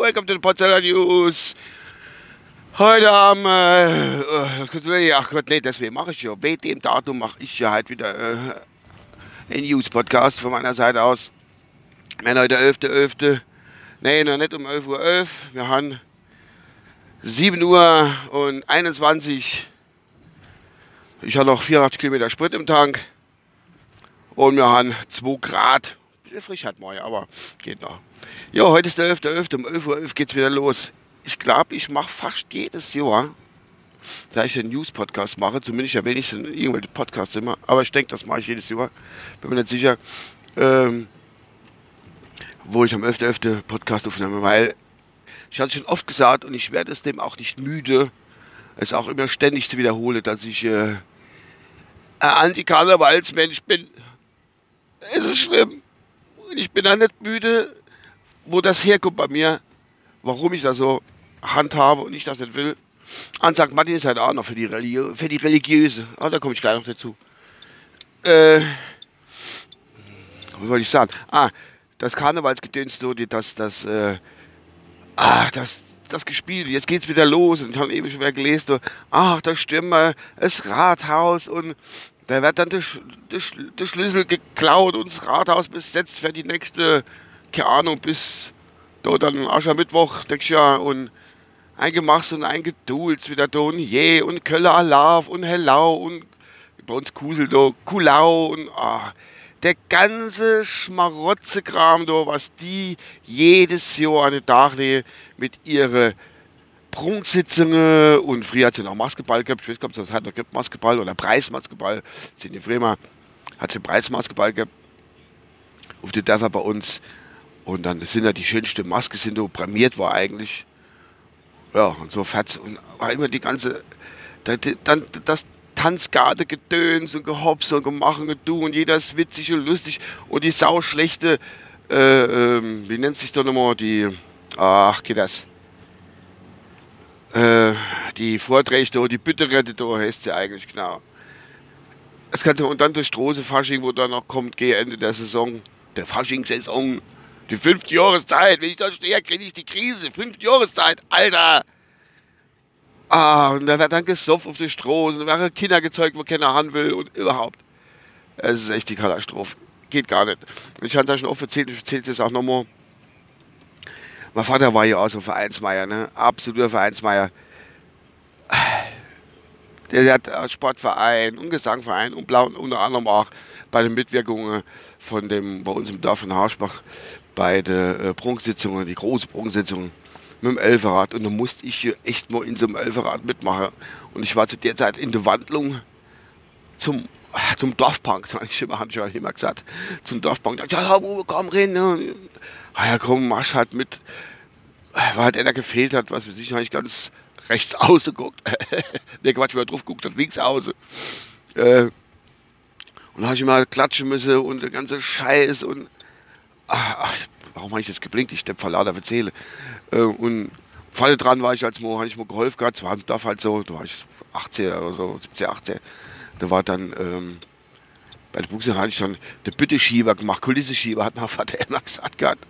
Welcome to the Potsdamer News. Heute am, äh, ach Gott, nee, deswegen mache ich ja. Bei dem Datum mache ich ja halt wieder äh, einen News-Podcast von meiner Seite aus. Wir haben heute 11.11. .11. Nee, noch nicht um 11.11 Uhr. 11. Wir haben 7 Uhr und 21. Ich habe noch 84 Kilometer Sprit im Tank. Und wir haben 2 Grad. Frisch hat mal, aber geht noch. Ja, heute ist der 11.11. .11. Um 11.11 Uhr .11 geht es wieder los. Ich glaube, ich mache fast jedes Jahr, da ich einen News-Podcast mache, zumindest ich in irgendwelche Podcasts immer, aber ich denke, das mache ich jedes Jahr. Bin mir nicht sicher, ähm, wo ich am 11.11. .11. Podcast aufnehme, weil ich hatte schon oft gesagt und ich werde es dem auch nicht müde, es auch immer ständig zu wiederholen, dass ich äh, ein Anti-Karnevalsmensch bin. Es ist schlimm. Ich bin da nicht müde, wo das herkommt bei mir, warum ich das so handhabe und ich das nicht will. An St. Martin ist halt auch noch für die, Religi für die Religiöse. Ah, da komme ich gleich noch dazu. Äh, was wollte ich sagen? Ah, das Karnevalsgedöns, so, das, das, äh, ah, das, das gespielt, jetzt geht's wieder los und ich habe eben schon wieder gelesen, so, ach, da stimmt mal das Rathaus und da wird dann der, der, der Schlüssel geklaut und das Rathaus besetzt für die nächste, keine Ahnung, bis da dann Aschermittwoch nächstes Jahr und eingemacht und eingedulzt wieder da und je und Köller Alarv und Hellau und bei uns Kusel da, Kulau und ah, der ganze Schmarotzekram da, was die jedes Jahr an den Tag legen mit ihren Prunksitzungen und früher hat sie noch Basketball gehabt, ich weiß nicht, ob es hat noch gibt, Basketball oder Preisbasketball, sind die früher hat sie Preisbasketball gehabt. Auf den Dörfer bei uns. Und dann sind ja die schönsten Masken sind so prämiert war eigentlich. Ja und so fett und war immer die ganze dann das Tanzgarde gedöns und gehops und gemacht und du und jeder ist witzig und lustig und die sau schlechte, äh, äh, wie nennt sich da nochmal die, ach geht das, äh, die Vorträge da, die Bütterette da heißt sie eigentlich genau. Das du, und dann der Straße Fasching, wo dann noch kommt, gegen Ende der Saison, der Fasching-Saison, die fünfte Jahreszeit, wenn ich da stehe, kriege ich die Krise, fünfte Jahreszeit, Alter! Ah, und da wird dann gesoffen auf Stroh, und da werden Kinder gezeugt, wo keiner haben will und überhaupt. Es ist echt die Katastrophe. Geht gar nicht. Ich habe da schon oft erzählt, ich erzähle es jetzt auch nochmal. Mein Vater war ja auch so Vereinsmeier, ne? Absoluter Vereinsmeier. Der hat Sportverein und Gesangverein und Blau, unter anderem auch bei den Mitwirkungen von dem, bei uns im Dorf in Hausbach, bei den äh, Prunksitzungen, die große Prunksitzungen mit dem Elferrad und dann musste ich echt mal in so einem Elferrad mitmachen. Und ich war zu der Zeit in der Wandlung zum, zum Dorfpunk, das ich immer, ich immer gesagt, zum Dorfpunk. Da ja, Uwe, komm rein. Ne? Ah ja, komm, mach halt mit. Weil halt einer gefehlt hat, was für sich, habe ich ganz rechts außen geguckt. ne, Quatsch, wer drauf guckt, das links außen. Äh, und da habe ich mal klatschen müssen und der ganze Scheiß und ach, warum habe ich das geblinkt? Ich steppe lauter erzähle. Äh, und Fall dran war ich als habe ich mir geholfen gehabt. War im Dorf halt so, da war ich 18 oder so, 17, 18. Da war dann, ähm, bei der Buchse hatte ich dann der Bütteschieber gemacht, Kulisseschieber, hat mein Vater immer gesagt gehabt.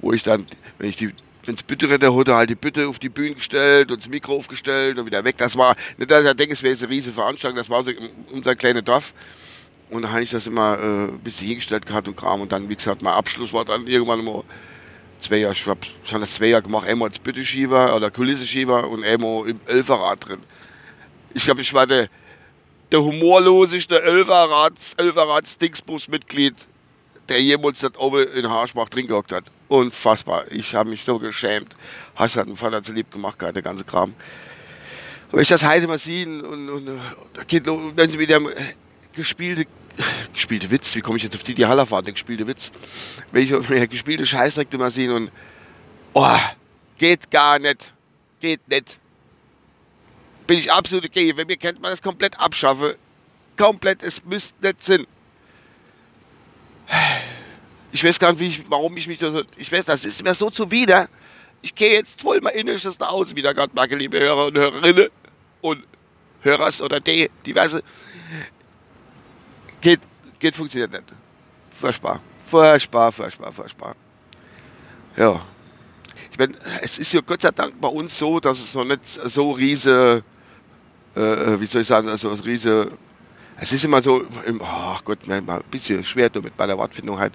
Wo ich dann, wenn ich die ins Bütteretter hatte, halt die Bütte auf die Bühne gestellt und das Mikro aufgestellt und wieder weg. Das war, nicht, dass ich denke, es wäre jetzt eine riesige Veranstaltung, das war so unser kleines Dorf. Und da habe ich das immer äh, ein bisschen hingestellt gehabt und Kram. Und dann, wie gesagt, mein Abschluss war dann irgendwann mal zwei Jahre, ich habe schon das zwei Jahre gemacht, einmal als Bütteschieber oder Kulisseschieber und einmal im Elferrad drin. Ich glaube, ich war der, der humorloseste Elferrads, Elferrads-Dingsbus-Mitglied, der jemals dort oben in Haarschbach drin gehockt hat. Unfassbar. Ich habe mich so geschämt. Hast halt einen Vater zu lieb gemacht, der ganze Kram. Wenn ich das heute mal sehe und, und, und da geht wenn wieder gespielte, gespielte Witz, wie komme ich jetzt auf die, die Hallerfahrt, der gespielte Witz, wenn ich mir gespielte Scheißdreck mal sehen und, oh, geht gar nicht, geht nicht. Bin ich absolut okay. Wenn mir kennt man das komplett abschaffe, komplett, es müsste nicht sein. Ich weiß gar nicht, ich, warum ich mich so, ich weiß, das ist mir so zuwider. Ich gehe jetzt voll mal innerstes nach Hause wieder, gerade mag liebe Hörer und Hörerinnen und Hörers oder die, diverse geht, geht funktioniert nicht. Furchtbar. Furchtbar, furchtbar, furchtbar. Ja. Ich meine, es ist ja Gott sei Dank bei uns so, dass es noch nicht so riese, äh, wie soll ich sagen, also riese, es ist immer so, ach Gott, ein bisschen schwer mit bei der Wortfindung halt,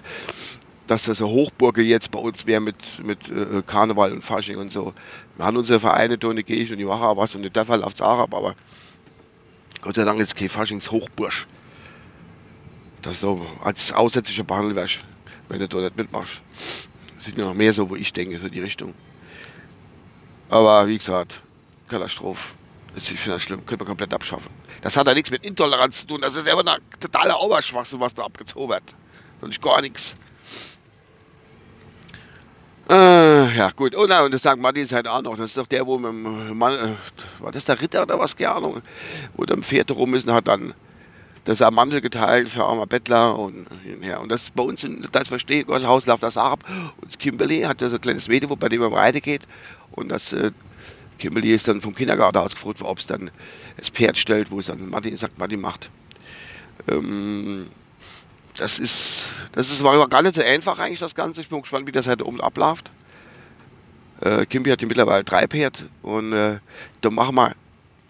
dass das so Hochburge jetzt bei uns wäre mit, mit äh, Karneval und Fasching und so. Wir haben unsere Vereine, da und die gehe ich und die auch was und der Fall läuft auch ab, aber Gott sei Dank ist kein Faschingshochbursch. Dass du als Aussätzlicher behandelt wirst, wenn du da nicht mitmachst. Das sieht mir noch mehr so, wo ich denke, so die Richtung. Aber wie gesagt, Katastrophe. Das, ich finde das schlimm, könnte man komplett abschaffen. Das hat ja nichts mit Intoleranz zu tun, das ist einfach ein totaler Oberschwachsinn, was da abgezogen wird. Sonst gar nichts. Äh, ja, gut. Oh nein, und das sagt Martin halt auch noch. Das ist doch der, wo mit dem Mann, äh, war das der Ritter oder was, keine Ahnung, wo der Pferd rum ist und hat dann das ein Mantel geteilt für armer Bettler und ja, und das bei uns in das verstehe Gott Haus läuft das ab und das Kimberly hat ja so ein kleines Mädchen, bei dem er breite geht und das äh, Kimberly ist dann vom Kindergarten ausgefragt, ob es dann das Pferd stellt, wo es dann Martin sagt, Martin macht. Ähm, das ist, das ist war gar nicht so einfach eigentlich das Ganze. Ich bin gespannt, wie das heute oben abläuft. Äh, Kimby hat ja mittlerweile drei Pferd und äh, da machen wir,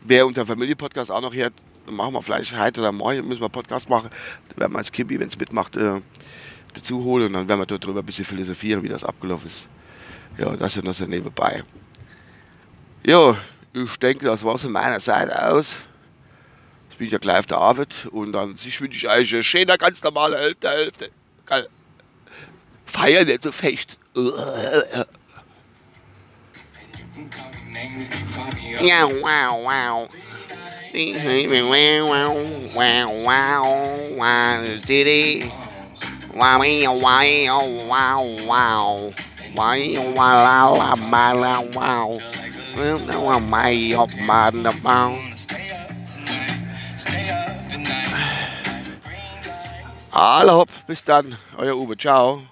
wer unser Familienpodcast auch noch hört, machen wir vielleicht heute oder morgen müssen wir einen Podcast machen. Dann werden wir als Kimby, wenn es mitmacht, äh, dazu holen und dann werden wir darüber ein bisschen philosophieren, wie das abgelaufen ist. Ja, das ist noch so nebenbei. Ja, ich denke, das war es von meiner Seite aus. Jetzt bin ich ja gleich auf der Arbeit und dann ich wünsche ich euch eine schöne, ganz normale Hälfte, Hälfte. Feier nicht so fest. Ja, wow, wow. Wow, wow, wow, wow, diddy. Wow, wow, wow, wow, wow. Wow, wow, wow, wow. Wow, wow, wow. Hallo, bis dann, euer Uwe, ciao.